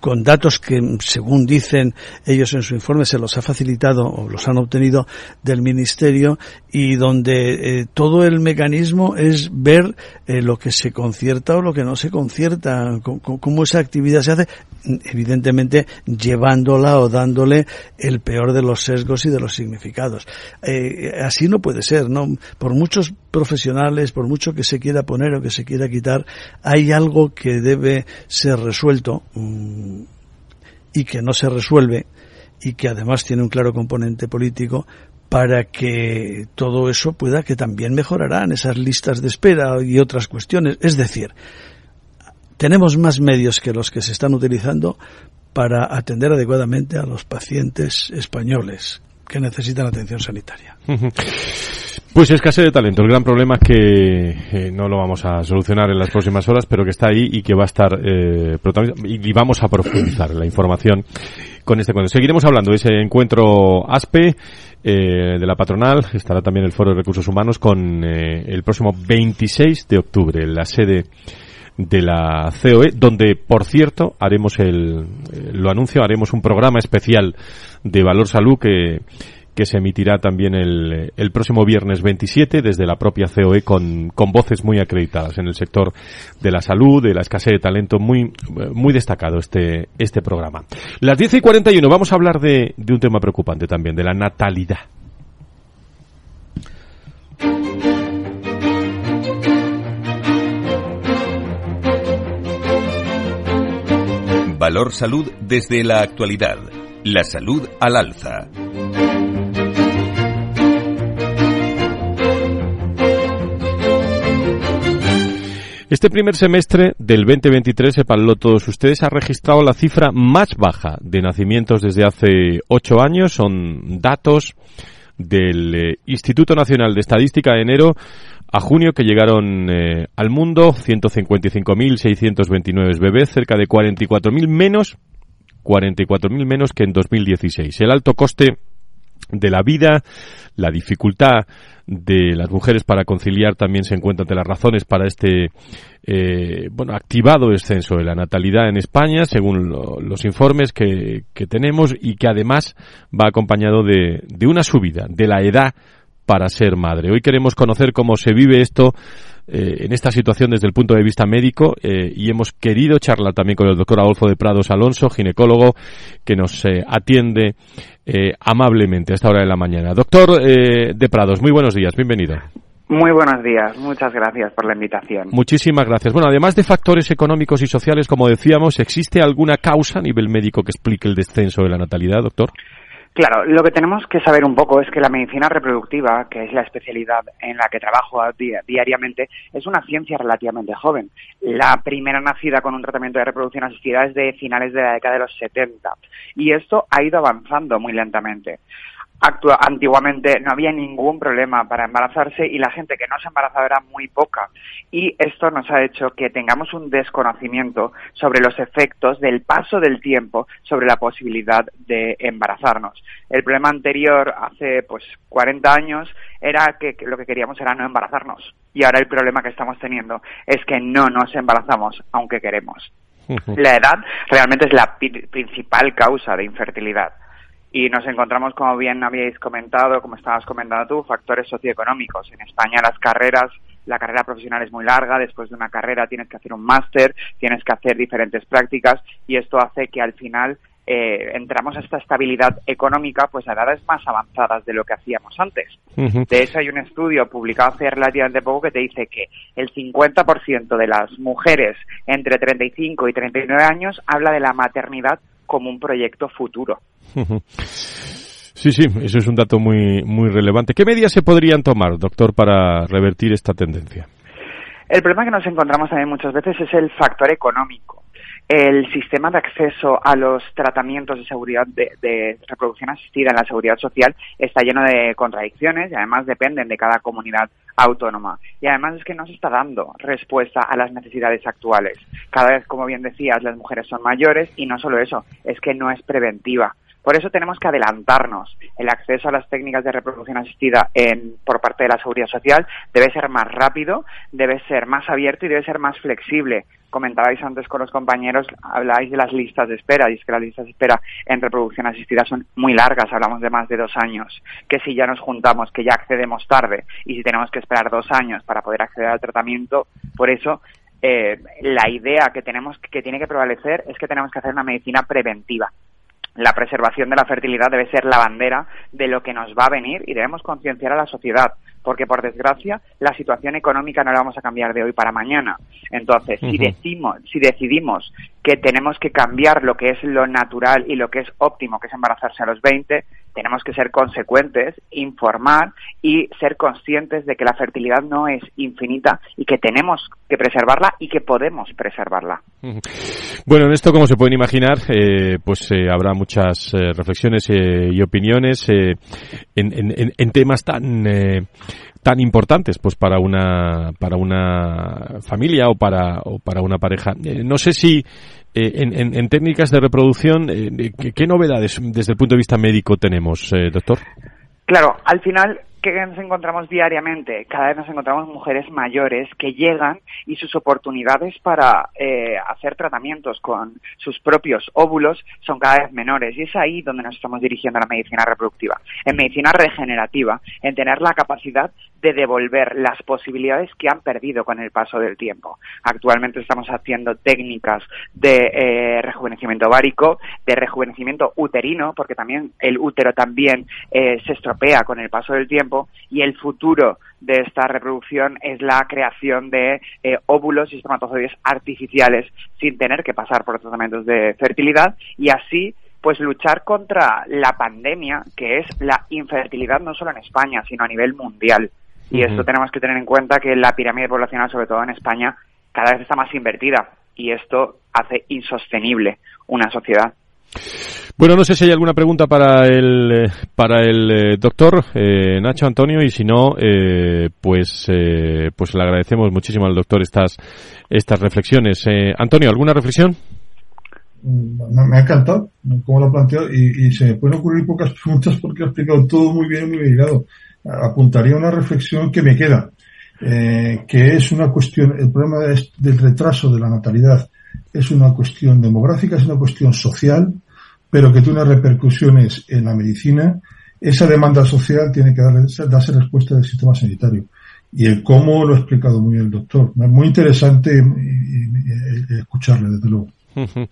con datos que, según dicen ellos en su informe, se los ha facilitado o los han obtenido del Ministerio y donde eh, todo el mecanismo es ver eh, lo que se concierta o lo que no se concierta, cómo esa actividad se hace, evidentemente llevándola o dándole el peor de los sesgos y de los significados. Eh, así no puede ser, ¿no? Por muchos profesionales, por mucho que se quiera poner o que se quiera quitar, hay algo que debe ser resuelto mm, y que no se resuelve y que además tiene un claro componente político para que todo eso pueda que también mejorarán esas listas de espera y otras cuestiones. Es decir, tenemos más medios que los que se están utilizando para atender adecuadamente a los pacientes españoles que necesitan atención sanitaria. Pues escasez de talento. El gran problema es que eh, no lo vamos a solucionar en las próximas horas, pero que está ahí y que va a estar eh, y, vamos a profundizar la información con este encuentro. Seguiremos hablando de ese encuentro ASPE eh, de la patronal. Estará también el Foro de Recursos Humanos con eh, el próximo 26 de octubre en la sede de la COE, donde, por cierto, haremos el, eh, lo anuncio, haremos un programa especial de Valor Salud que, que se emitirá también el, próximo viernes 27 desde la propia COE con, con voces muy acreditadas en el sector de la salud, de la escasez de talento, muy, muy destacado este, este programa. Las 10 y 41 vamos a hablar de, de un tema preocupante también, de la natalidad. Valor Salud desde la actualidad. La salud al alza. Este primer semestre del 2023, sepanlo todos ustedes, ha registrado la cifra más baja de nacimientos desde hace ocho años. Son datos del eh, Instituto Nacional de Estadística de enero a junio que llegaron eh, al mundo 155.629 bebés, cerca de 44.000 menos, 44.000 menos que en 2016. El alto coste de la vida, la dificultad de las mujeres para conciliar también se encuentra entre las razones para este eh, bueno activado descenso de la natalidad en España según los informes que, que, tenemos y que además va acompañado de, de una subida de la edad para ser madre. Hoy queremos conocer cómo se vive esto eh, en esta situación desde el punto de vista médico eh, y hemos querido charlar también con el doctor Adolfo de Prados Alonso, ginecólogo, que nos eh, atiende amablemente a esta hora de la mañana. Doctor de Prados, muy buenos días, bienvenido. Muy buenos días, muchas gracias por la invitación. Muchísimas gracias. Bueno, además de factores económicos y sociales, como decíamos, ¿existe alguna causa a nivel médico que explique el descenso de la natalidad, doctor? Claro, lo que tenemos que saber un poco es que la medicina reproductiva, que es la especialidad en la que trabajo diariamente, es una ciencia relativamente joven. La primera nacida con un tratamiento de reproducción asistida es de finales de la década de los 70 y esto ha ido avanzando muy lentamente antiguamente no había ningún problema para embarazarse y la gente que no se embarazaba era muy poca. Y esto nos ha hecho que tengamos un desconocimiento sobre los efectos del paso del tiempo sobre la posibilidad de embarazarnos. El problema anterior, hace pues 40 años, era que, lo que queríamos era no embarazarnos. Y ahora el problema que estamos teniendo es que no nos embarazamos aunque queremos. La edad realmente es la principal causa de infertilidad y nos encontramos, como bien habíais comentado, como estabas comentando tú, factores socioeconómicos. En España las carreras, la carrera profesional es muy larga, después de una carrera tienes que hacer un máster, tienes que hacer diferentes prácticas y esto hace que al final eh, entramos a esta estabilidad económica pues a edades más avanzadas de lo que hacíamos antes. De hecho, hay un estudio publicado hace relativamente poco que te dice que el 50% de las mujeres entre 35 y 39 años habla de la maternidad como un proyecto futuro. Sí, sí, eso es un dato muy, muy relevante. ¿Qué medidas se podrían tomar, doctor, para revertir esta tendencia? El problema que nos encontramos también muchas veces es el factor económico. El sistema de acceso a los tratamientos de seguridad de, reproducción asistida en la seguridad social está lleno de contradicciones y además dependen de cada comunidad autónoma. Y además es que no se está dando respuesta a las necesidades actuales. Cada vez, como bien decías, las mujeres son mayores y no solo eso, es que no es preventiva. Por eso tenemos que adelantarnos. El acceso a las técnicas de reproducción asistida en, por parte de la seguridad social debe ser más rápido, debe ser más abierto y debe ser más flexible. Comentabais antes con los compañeros, habláis de las listas de espera, y es que las listas de espera en reproducción asistida son muy largas, hablamos de más de dos años. Que si ya nos juntamos, que ya accedemos tarde, y si tenemos que esperar dos años para poder acceder al tratamiento, por eso eh, la idea que tenemos que tiene que prevalecer es que tenemos que hacer una medicina preventiva la preservación de la fertilidad debe ser la bandera de lo que nos va a venir y debemos concienciar a la sociedad, porque por desgracia la situación económica no la vamos a cambiar de hoy para mañana. Entonces, si, decimos, si decidimos que tenemos que cambiar lo que es lo natural y lo que es óptimo, que es embarazarse a los 20, tenemos que ser consecuentes, informar y ser conscientes de que la fertilidad no es infinita y que tenemos que preservarla y que podemos preservarla. Bueno, en esto, como se pueden imaginar, eh, pues eh, habrá muchas eh, reflexiones y opiniones en, temas tan tan importantes pues para una para una familia o para o para una pareja no sé si eh, en, técnicas de reproducción, eh, ¿qué, novedades desde el punto de vista médico tenemos, eh, doctor? Claro, al final que nos encontramos diariamente. Cada vez nos encontramos mujeres mayores que llegan y sus oportunidades para eh, hacer tratamientos con sus propios óvulos son cada vez menores. Y es ahí donde nos estamos dirigiendo a la medicina reproductiva. En medicina regenerativa, en tener la capacidad de devolver las posibilidades que han perdido con el paso del tiempo. Actualmente estamos haciendo técnicas de eh, rejuvenecimiento ovárico, de rejuvenecimiento uterino, porque también el útero también eh, se estropea con el paso del tiempo y el futuro de esta reproducción es la creación de eh, óvulos y espermatozoides artificiales sin tener que pasar por tratamientos de fertilidad y así pues luchar contra la pandemia que es la infertilidad no solo en España sino a nivel mundial y esto tenemos que tener en cuenta que la pirámide poblacional sobre todo en España cada vez está más invertida y esto hace insostenible una sociedad. Bueno, no sé si hay alguna pregunta para el, eh, para el eh, doctor eh, Nacho Antonio y si no, pues, pues le agradecemos muchísimo al doctor estas, estas reflexiones. Antonio, ¿alguna reflexión? Me ha encantado cómo lo ha planteado y, se me pueden ocurrir pocas preguntas porque ha explicado todo muy bien, muy ligado. Apuntaría una reflexión que me queda, que es una cuestión, el problema del retraso de la natalidad es una cuestión demográfica, es una cuestión social, pero que tiene repercusiones en la medicina, esa demanda social tiene que darse respuesta del sistema sanitario. Y el cómo lo ha explicado muy bien el doctor. Muy interesante escucharle, desde luego.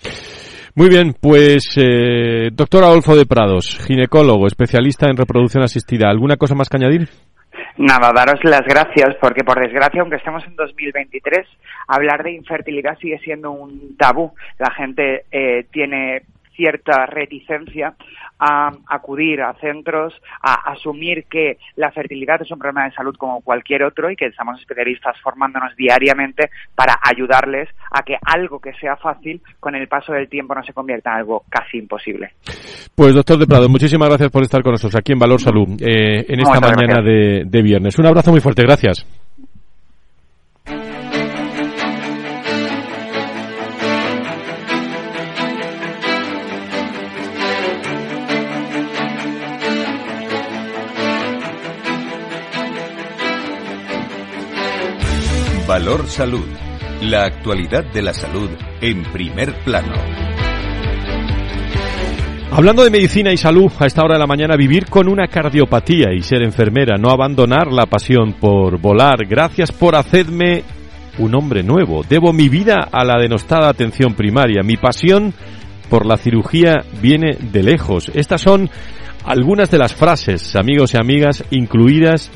Muy bien, pues eh, doctor Adolfo de Prados, ginecólogo, especialista en reproducción asistida. ¿Alguna cosa más que añadir? Nada, daros las gracias porque por desgracia, aunque estemos en 2023, hablar de infertilidad sigue siendo un tabú. La gente eh, tiene cierta reticencia a acudir a centros, a asumir que la fertilidad es un problema de salud como cualquier otro y que estamos especialistas formándonos diariamente para ayudarles a que algo que sea fácil con el paso del tiempo no se convierta en algo casi imposible. Pues doctor de Prado, muchísimas gracias por estar con nosotros aquí en Valor Salud eh, en esta mañana de, de viernes. Un abrazo muy fuerte, gracias. Valor Salud. La actualidad de la salud en primer plano. Hablando de medicina y salud, a esta hora de la mañana vivir con una cardiopatía y ser enfermera, no abandonar la pasión por volar. Gracias por hacerme un hombre nuevo. Debo mi vida a la denostada atención primaria. Mi pasión por la cirugía viene de lejos. Estas son algunas de las frases, amigos y amigas, incluidas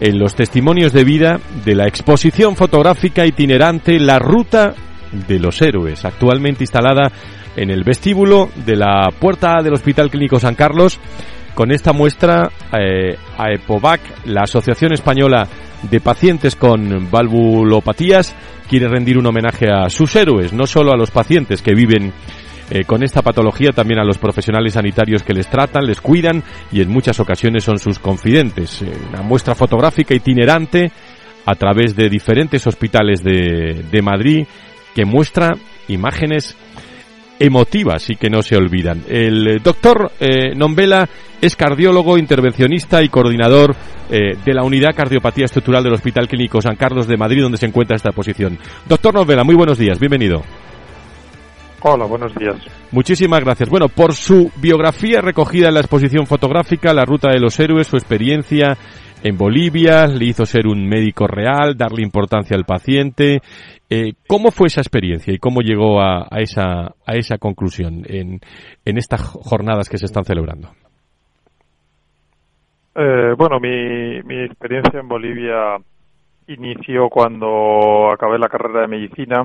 en los testimonios de vida de la exposición fotográfica itinerante La Ruta de los Héroes, actualmente instalada en el vestíbulo de la puerta del Hospital Clínico San Carlos. Con esta muestra, eh, AEPOVAC, la Asociación Española de Pacientes con Valvulopatías, quiere rendir un homenaje a sus héroes, no solo a los pacientes que viven eh, con esta patología, también a los profesionales sanitarios que les tratan, les cuidan y en muchas ocasiones son sus confidentes. Eh, una muestra fotográfica itinerante a través de diferentes hospitales de, de Madrid que muestra imágenes emotivas y que no se olvidan. El doctor eh, Nombela es cardiólogo, intervencionista y coordinador eh, de la Unidad Cardiopatía Estructural del Hospital Clínico San Carlos de Madrid, donde se encuentra esta posición. Doctor Nombela, muy buenos días, bienvenido. Hola, buenos días. Muchísimas gracias. Bueno, por su biografía recogida en la exposición fotográfica, La Ruta de los Héroes, su experiencia en Bolivia, le hizo ser un médico real, darle importancia al paciente. Eh, ¿Cómo fue esa experiencia y cómo llegó a, esa, a esa conclusión en, en estas jornadas que se están celebrando? Eh, bueno, mi, mi experiencia en Bolivia inició cuando acabé la carrera de medicina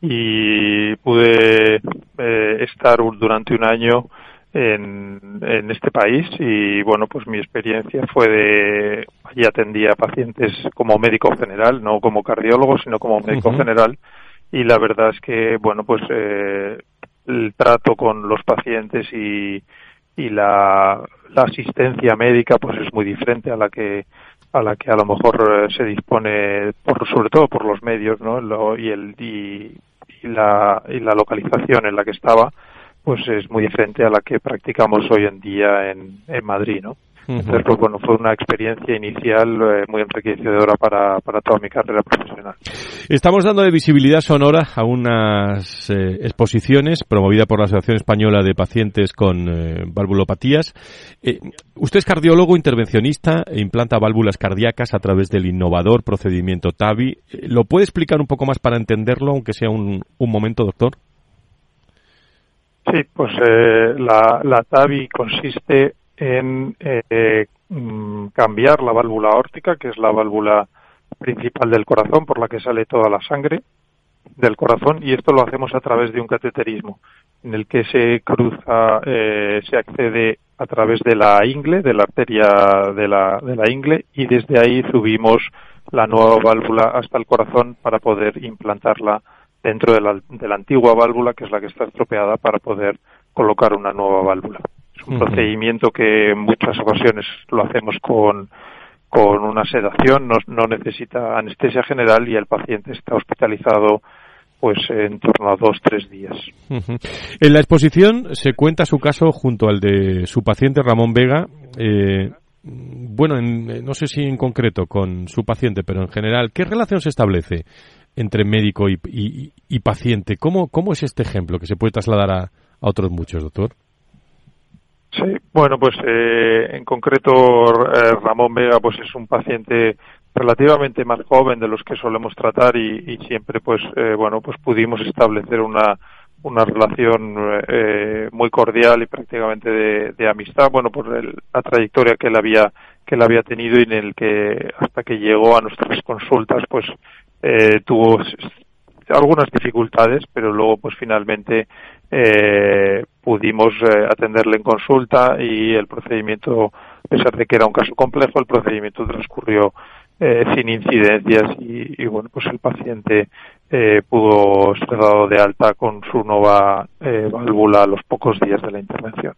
y pude eh, estar durante un año en, en este país y bueno pues mi experiencia fue de allí atendía pacientes como médico general no como cardiólogo sino como médico general. Y la verdad es que bueno pues eh, el trato con los pacientes y, y la, la asistencia médica pues es muy diferente a la que a la que a lo mejor eh, se dispone por sobre todo por los medios no lo, y el y, y la y la localización en la que estaba pues es muy diferente a la que practicamos hoy en día en, en Madrid, ¿no? Entonces, pues bueno, fue una experiencia inicial eh, muy enriquecedora para, para toda mi carrera profesional. Estamos dando de visibilidad sonora a unas eh, exposiciones promovidas por la Asociación Española de Pacientes con eh, Valvulopatías. usted es cardiólogo, intervencionista e implanta válvulas cardíacas a través del innovador procedimiento TAVI. ¿Lo puede explicar un poco más para entenderlo, aunque sea un, un momento, doctor? Sí, pues eh, la, la TAVI consiste en eh, mm, cambiar la válvula órtica, que es la válvula principal del corazón por la que sale toda la sangre del corazón, y esto lo hacemos a través de un cateterismo, en el que se cruza, eh, se accede a través de la ingle, de la arteria de la, de la ingle, y desde ahí subimos la nueva válvula hasta el corazón para poder implantarla dentro de la, de la antigua válvula, que es la que está estropeada, para poder colocar una nueva válvula. Un procedimiento que en muchas ocasiones lo hacemos con, con una sedación, no, no necesita anestesia general y el paciente está hospitalizado pues en torno a dos, tres días. En la exposición se cuenta su caso junto al de su paciente Ramón Vega. Eh, bueno, no sé si en concreto con su paciente, pero en general, ¿qué relación se establece entre médico y, paciente. ¿Cómo, ¿Cómo es este ejemplo que se puede trasladar a, otros muchos, doctor? Sí, bueno, pues eh, en concreto eh, Ramón Vega pues es un paciente relativamente más joven de los que solemos tratar y, siempre pues eh, bueno pues pudimos establecer una una relación muy cordial y prácticamente de, amistad bueno por la trayectoria que él había que él había tenido y en el que hasta que llegó a nuestras consultas pues eh, tuvo algunas dificultades, pero luego pues finalmente eh, pudimos eh, atenderle en consulta y el procedimiento, a pesar de que era un caso complejo, el procedimiento transcurrió eh, sin incidencias y, y, bueno, pues el paciente eh, pudo ser dado de alta con su nueva eh, válvula a los pocos días de la intervención.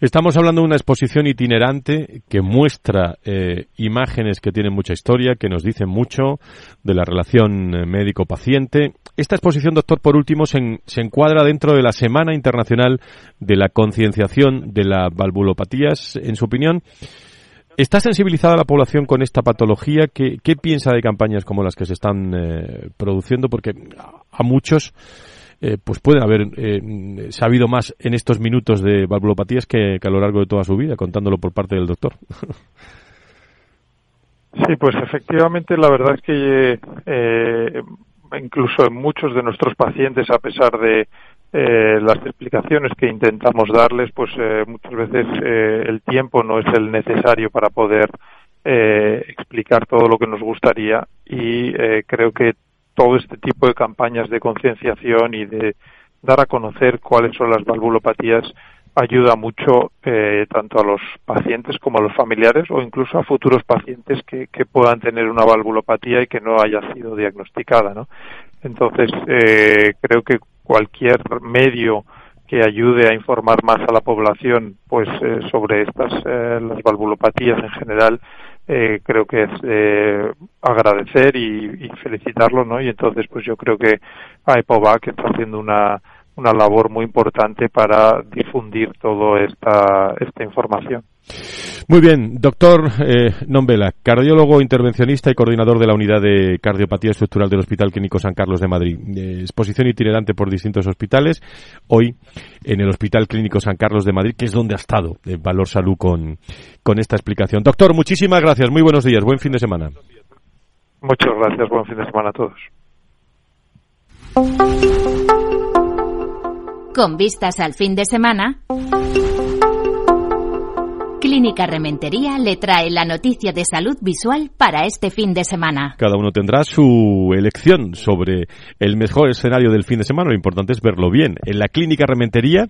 Estamos hablando de una exposición itinerante que muestra eh, imágenes que tienen mucha historia, que nos dicen mucho de la relación médico-paciente. Esta exposición, doctor, por último, se, encuadra dentro de la Semana Internacional de la Concienciación de las Valvulopatías. En su opinión, ¿Está sensibilizada la población con esta patología? ¿Qué, piensa de campañas como las que se están eh, produciendo? Porque a muchos eh, pues pueden haber eh, sabido más en estos minutos de valvulopatías que, a lo largo de toda su vida, contándolo por parte del doctor. Sí, pues efectivamente la verdad es que incluso en muchos de nuestros pacientes, a pesar de, eh, las explicaciones que intentamos darles, pues eh, muchas veces eh, el tiempo no es el necesario para poder explicar todo lo que nos gustaría. Y creo que todo este tipo de campañas de concienciación y de dar a conocer cuáles son las valvulopatías ayuda mucho tanto a los pacientes como a los familiares o incluso a futuros pacientes que, que puedan tener una valvulopatía y que no haya sido diagnosticada, ¿no? Entonces, creo que cualquier medio que ayude a informar más a la población pues eh, sobre estas eh, las valvulopatías en general eh, creo que es agradecer y, y, felicitarlo no y entonces pues yo creo que AEPOVAC está haciendo una una labor muy importante para difundir toda esta, esta información. Muy bien, doctor eh, Nombela, cardiólogo intervencionista y coordinador de la unidad de cardiopatía estructural del Hospital Clínico San Carlos de Madrid. Eh, exposición itinerante por distintos hospitales. Hoy en el Hospital Clínico San Carlos de Madrid, que es donde ha estado el Valor Salud con, con esta explicación. Doctor, muchísimas gracias. Muy buenos días. Buen fin de semana. Muchas gracias. Buen fin de semana a todos. Con vistas al fin de semana, Clínica Rementería le trae la noticia de salud visual para este fin de semana. Cada uno tendrá su elección sobre el mejor escenario del fin de semana. Lo importante es verlo bien. En la Clínica Rementería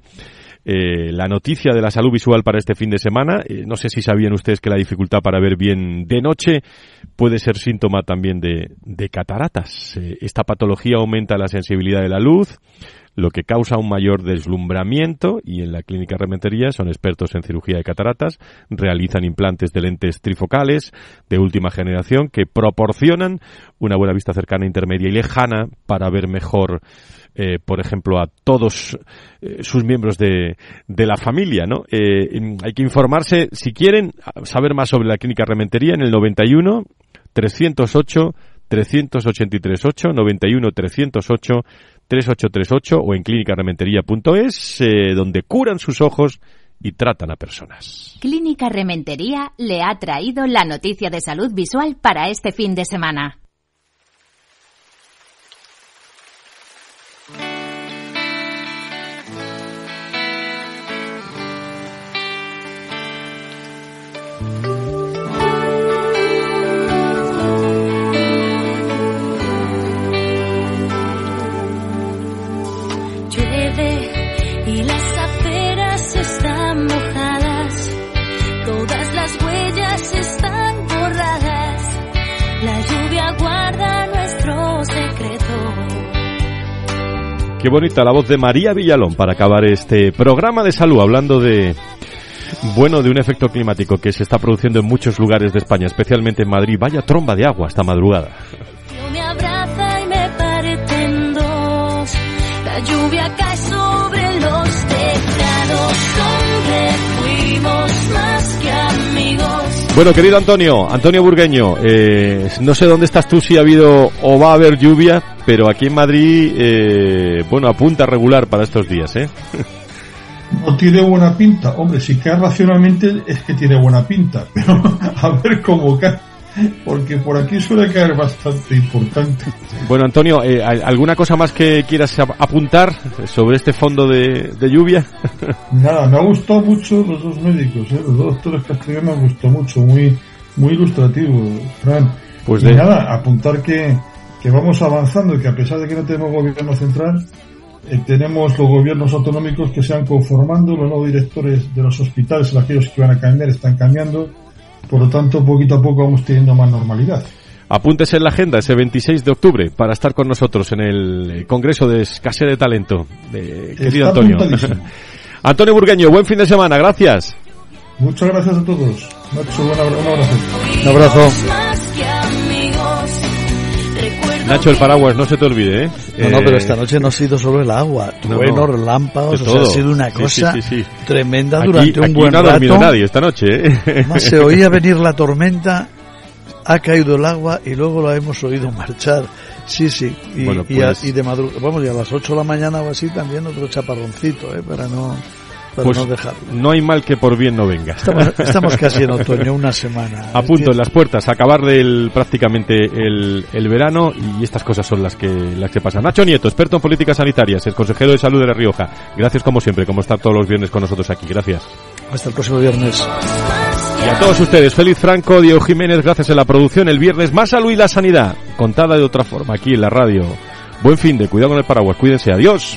eh, la noticia de la salud visual para este fin de semana. Eh, no sé si sabían ustedes que la dificultad para ver bien de noche puede ser síntoma también de, cataratas. Eh, esta patología aumenta la sensibilidad de la luz, lo que causa un mayor deslumbramiento y en la clínica Rementería son expertos en cirugía de cataratas, realizan implantes de lentes trifocales de última generación que proporcionan una buena vista cercana, intermedia y lejana para ver mejor eh, por ejemplo, a todos eh, sus miembros de, de, la familia, ¿no? Eh, hay que informarse, si quieren saber más sobre la clínica Rementería, en el 91 308 383 91 308 3838 o en clínicarementería.es, eh, donde curan sus ojos y tratan a personas. Clínica Rementería le ha traído la noticia de salud visual para este fin de semana. Qué bonita la voz de María Villalón para acabar este programa de salud hablando de bueno, de un efecto climático que se está produciendo en muchos lugares de España, especialmente en Madrid. Vaya tromba de agua esta madrugada. Bueno, querido Antonio, Antonio Burgueño, eh, no sé dónde estás tú, si ha habido o va a haber lluvia, pero aquí en Madrid, eh, bueno, apunta regular para estos días, ¿eh? No tiene buena pinta. Hombre, si cae racionalmente es que tiene buena pinta, pero a ver cómo cae porque por aquí suele caer bastante importante. Bueno, Antonio, eh, ¿alguna cosa más que quieras apuntar sobre este fondo de, lluvia? Nada, me ha gustado mucho los dos médicos, ¿eh? los dos doctores castellanos me gustado mucho, muy, muy ilustrativo, Fran. Pues de... nada, apuntar que, que vamos avanzando y que a pesar de que no tenemos gobierno central, eh, tenemos los gobiernos autonómicos que se han conformando, los nuevos directores de los hospitales, aquellos que van a cambiar, están cambiando por lo tanto, poquito a poco vamos teniendo más normalidad. Apúntese en la agenda ese 26 de octubre para estar con nosotros en el Congreso de Escasez de Talento. querido Antonio. Antonio Burgueño, buen fin de semana, gracias. Muchas gracias a todos. un abrazo. Un abrazo. Nacho, el paraguas, no se te olvide, ¿eh? No, no, pero esta noche no ha sido solo el agua. Truenos, relámpagos, o sea, ha sido una cosa tremenda durante un buen no ha dormido nadie esta noche, ¿eh? Más se oía venir la tormenta, ha caído el agua y luego la hemos oído marchar. Sí, sí. Y, bueno, pues... y, de madrugada, vamos, y a las 8 de la mañana o así también otro chaparroncito, ¿eh? Para no... para Pues no dejarlo. no hay mal que por bien no venga. Estamos, estamos casi en otoño, una semana. A punto en las puertas, a acabar del prácticamente el, el verano y estas cosas son las que las que pasan. Nacho Nieto, experto en políticas sanitarias, es consejero de salud de La Rioja. Gracias como siempre, como estar todos los viernes con nosotros aquí. Gracias. Hasta el próximo viernes. Y a todos ustedes, Feliz Franco, Diego Jiménez, gracias en la producción. El viernes más salud y la sanidad, contada de otra forma aquí en la radio. Buen fin de, cuidado con el paraguas, cuídense, adiós.